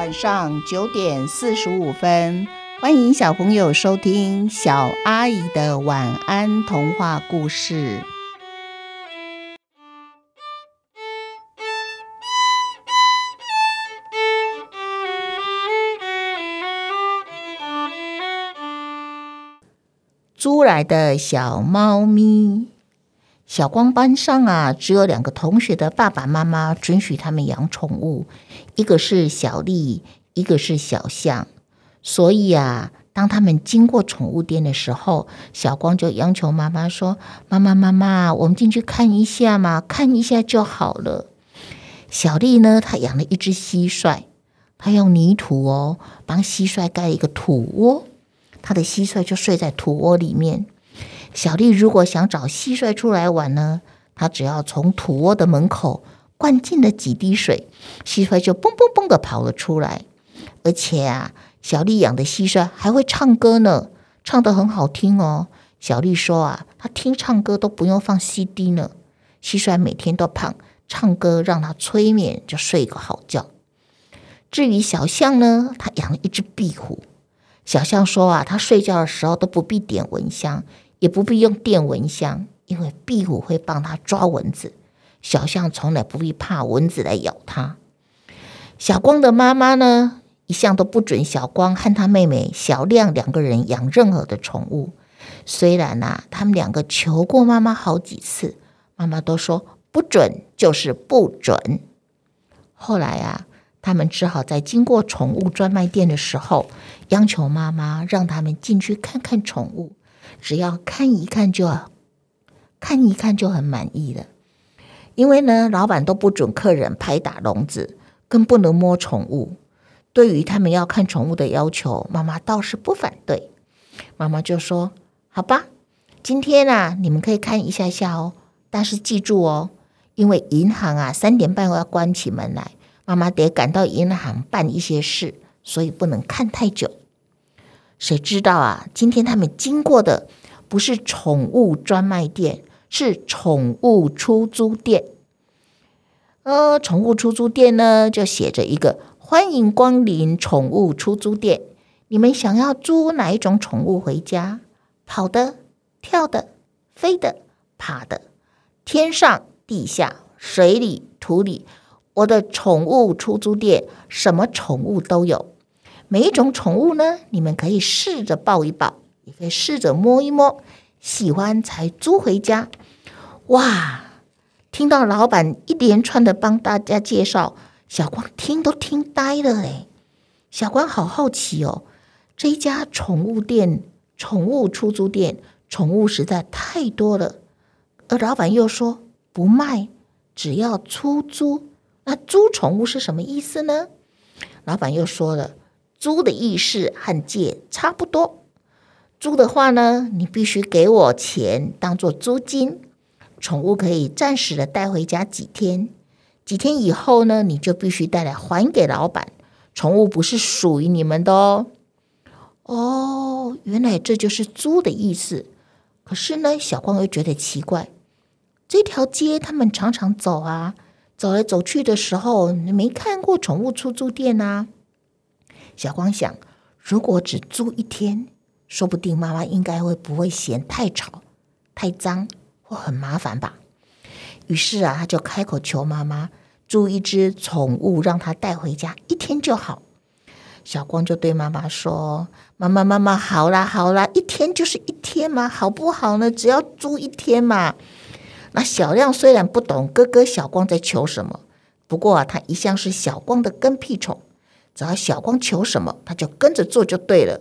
晚上九点四十五分，欢迎小朋友收听小阿姨的晚安童话故事。租来的小猫咪，小光班上啊，只有两个同学的爸爸妈妈准许他们养宠物，一个是小丽，一个是小象。所以啊，当他们经过宠物店的时候，小光就央求妈妈说：“妈妈，妈妈，我们进去看一下嘛，看一下就好了。”小丽呢，她养了一只蟋蟀，她用泥土哦，帮蟋蟀盖一个土窝。她的蟋蟀就睡在土窝里面。小丽如果想找蟋蟀出来玩呢，她只要从土窝的门口灌进了几滴水，蟋蟀就蹦蹦蹦的跑了出来。而且啊，小丽养的蟋蟀还会唱歌呢，唱得很好听哦。小丽说啊，她听唱歌都不用放 CD 呢。蟋蟀每天都胖，唱歌让它催眠，就睡个好觉。至于小象呢，他养了一只壁虎。小象说啊，他睡觉的时候都不必点蚊香，也不必用电蚊香，因为壁虎会帮他抓蚊子。小象从来不必怕蚊子来咬它。小光的妈妈呢，一向都不准小光和他妹妹小亮两个人养任何的宠物。虽然呐，他们两个求过妈妈好几次，妈妈都说不准就是不准。后来啊。他们只好在经过宠物专卖店的时候，央求妈妈让他们进去看看宠物。只要看一看就，看一看就很满意了。因为呢，老板都不准客人拍打笼子，更不能摸宠物。对于他们要看宠物的要求，妈妈倒是不反对。妈妈就说：“好吧，今天啊，你们可以看一下下哦，但是记住哦，因为银行啊三点半要关起门来。”妈妈得赶到银行办一些事，所以不能看太久。谁知道啊？今天他们经过的不是宠物专卖店，是宠物出租店。呃，宠物出租店呢，就写着一个“欢迎光临宠物出租店”。你们想要租哪一种宠物回家？跑的、跳的、飞的、爬的，天上、地下、水里、土里。我的宠物出租店，什么宠物都有。每一种宠物呢，你们可以试着抱一抱，也可以试着摸一摸，喜欢才租回家。哇！听到老板一连串的帮大家介绍，小光听都听呆了哎。小光好好奇哦，这一家宠物店、宠物出租店，宠物实在太多了，而老板又说不卖，只要出租。那租宠物是什么意思呢？老板又说了，租的意思和借差不多。租的话呢，你必须给我钱当做租金，宠物可以暂时的带回家几天，几天以后呢，你就必须带来还给老板。宠物不是属于你们的哦。哦，原来这就是租的意思。可是呢，小光又觉得奇怪，这条街他们常常走啊。走来走去的时候，你没看过宠物出租店啊？小光想，如果只租一天，说不定妈妈应该会不会嫌太吵、太脏或很麻烦吧？于是啊，他就开口求妈妈租一只宠物，让他带回家一天就好。小光就对妈妈说：“妈妈，妈妈，好啦，好啦，一天就是一天嘛，好不好呢？只要租一天嘛。”那小亮虽然不懂哥哥小光在求什么，不过啊，他一向是小光的跟屁虫，只要小光求什么，他就跟着做就对了。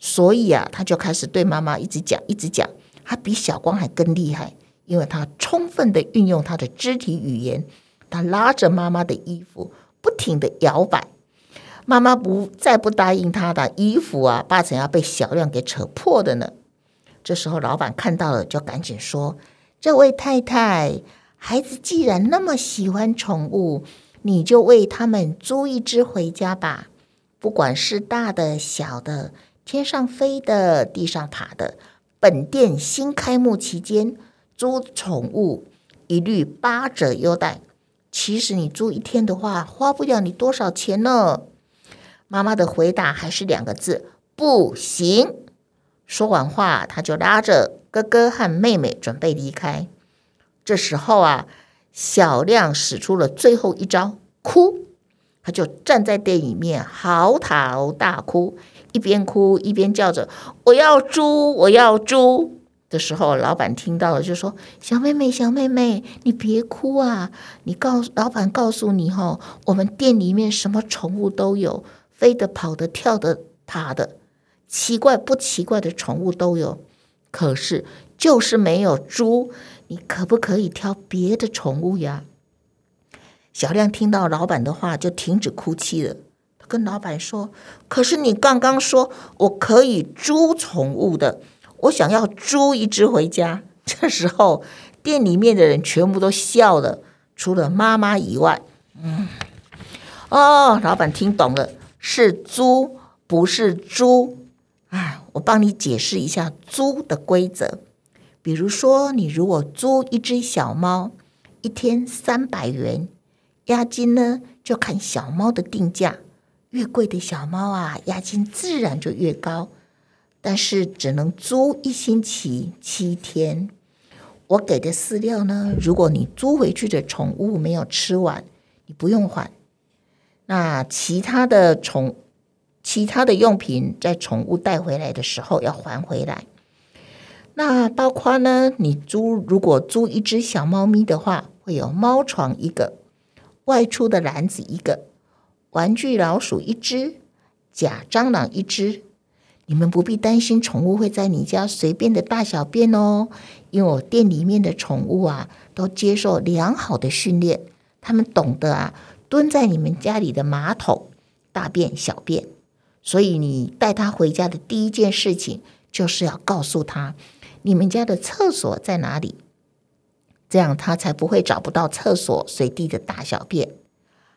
所以啊，他就开始对妈妈一直讲，一直讲，他比小光还更厉害，因为他充分的运用他的肢体语言，他拉着妈妈的衣服，不停的摇摆。妈妈不再不答应他的衣服啊，八成要被小亮给扯破的呢。这时候老板看到了，就赶紧说。这位太太，孩子既然那么喜欢宠物，你就为他们租一只回家吧。不管是大的、小的，天上飞的、地上爬的，本店新开幕期间租宠物一律八折优待。其实你租一天的话，花不了你多少钱呢。妈妈的回答还是两个字：不行。说完话，他就拉着哥哥和妹妹准备离开。这时候啊，小亮使出了最后一招——哭。他就站在店里面嚎啕大哭，一边哭一边叫着：“我要猪，我要猪！”的时候，老板听到了，就说：“小妹妹，小妹妹，你别哭啊！你告老板告诉你哈，我们店里面什么宠物都有，飞的、跑的、跳的、爬的，奇怪不奇怪的宠物都有，可是就是没有猪。你可不可以挑别的宠物呀？”小亮听到老板的话，就停止哭泣了。他跟老板说：“可是你刚刚说我可以租宠物的，我想要租一只回家。” 这时候，店里面的人全部都笑了，除了妈妈以外。嗯，哦，老板听懂了，是租，不是猪。哎，我帮你解释一下租的规则。比如说，你如果租一只小猫，一天三百元。押金呢，就看小猫的定价，越贵的小猫啊，押金自然就越高。但是只能租一星期七天。我给的饲料呢，如果你租回去的宠物没有吃完，你不用还。那其他的宠、其他的用品，在宠物带回来的时候要还回来。那包括呢，你租如果租一只小猫咪的话，会有猫床一个。外出的篮子一个，玩具老鼠一只，假蟑螂一只。你们不必担心宠物会在你家随便的大小便哦，因为我店里面的宠物啊，都接受良好的训练，他们懂得啊蹲在你们家里的马桶大便小便。所以你带它回家的第一件事情，就是要告诉它你们家的厕所在哪里。这样他才不会找不到厕所，随地的大小便。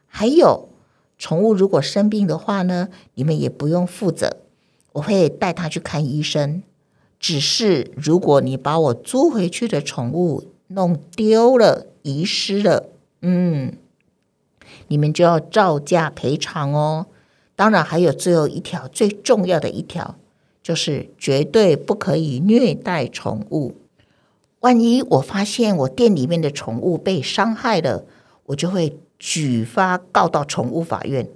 还有，宠物如果生病的话呢，你们也不用负责，我会带它去看医生。只是如果你把我租回去的宠物弄丢了、遗失了，嗯，你们就要照价赔偿哦。当然，还有最后一条最重要的一条，就是绝对不可以虐待宠物。万一我发现我店里面的宠物被伤害了，我就会举发告到宠物法院。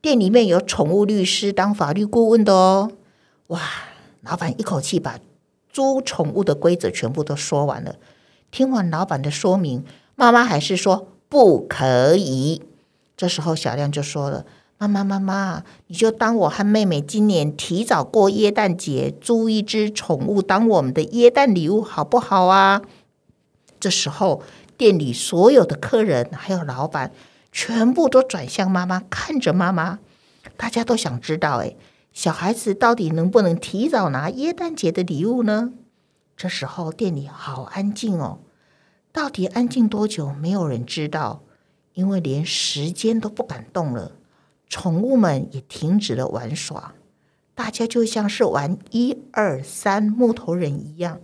店里面有宠物律师当法律顾问的哦。哇，老板一口气把租宠物的规则全部都说完了。听完老板的说明，妈妈还是说不可以。这时候小亮就说了。妈妈，妈妈，你就当我和妹妹今年提早过耶诞节，租一只宠物当我们的耶诞礼物，好不好啊？这时候，店里所有的客人还有老板，全部都转向妈妈，看着妈妈。大家都想知道，哎，小孩子到底能不能提早拿耶诞节的礼物呢？这时候，店里好安静哦，到底安静多久？没有人知道，因为连时间都不敢动了。宠物们也停止了玩耍，大家就像是玩一二三木头人一样。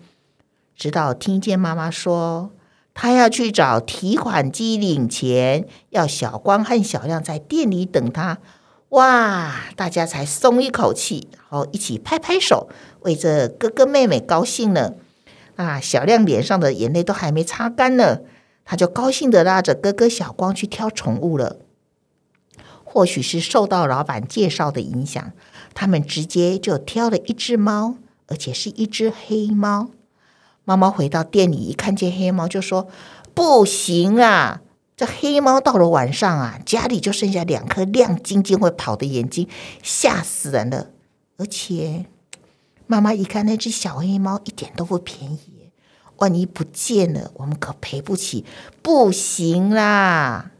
直到听见妈妈说，她要去找提款机领钱，要小光和小亮在店里等她。哇，大家才松一口气，然后一起拍拍手，为这哥哥妹妹高兴呢。啊，小亮脸上的眼泪都还没擦干呢，他就高兴的拉着哥哥小光去挑宠物了。或许是受到老板介绍的影响，他们直接就挑了一只猫，而且是一只黑猫。妈妈回到店里一看见黑猫，就说：“不行啊，这黑猫到了晚上啊，家里就剩下两颗亮晶晶会跑的眼睛，吓死人了。而且妈妈一看那只小黑猫一点都不便宜，万一不见了，我们可赔不起，不行啦。”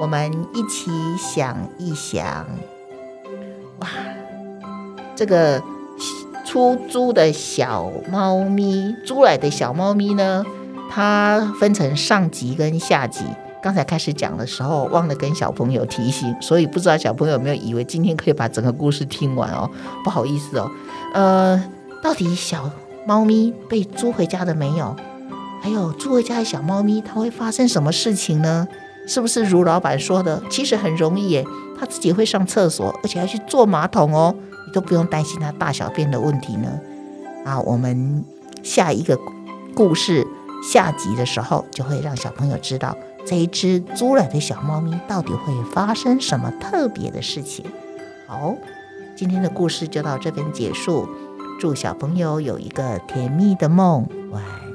我们一起想一想，哇，这个出租的小猫咪，租来的小猫咪呢？它分成上集跟下集。刚才开始讲的时候，忘了跟小朋友提醒，所以不知道小朋友有没有以为今天可以把整个故事听完哦？不好意思哦。呃，到底小猫咪被租回家的没有？还有租回家的小猫咪，它会发生什么事情呢？是不是如老板说的？其实很容易耶，他自己会上厕所，而且还去坐马桶哦，你都不用担心他大小便的问题呢。啊，我们下一个故事下集的时候，就会让小朋友知道这一只租来的小猫咪到底会发生什么特别的事情。好，今天的故事就到这边结束，祝小朋友有一个甜蜜的梦，晚。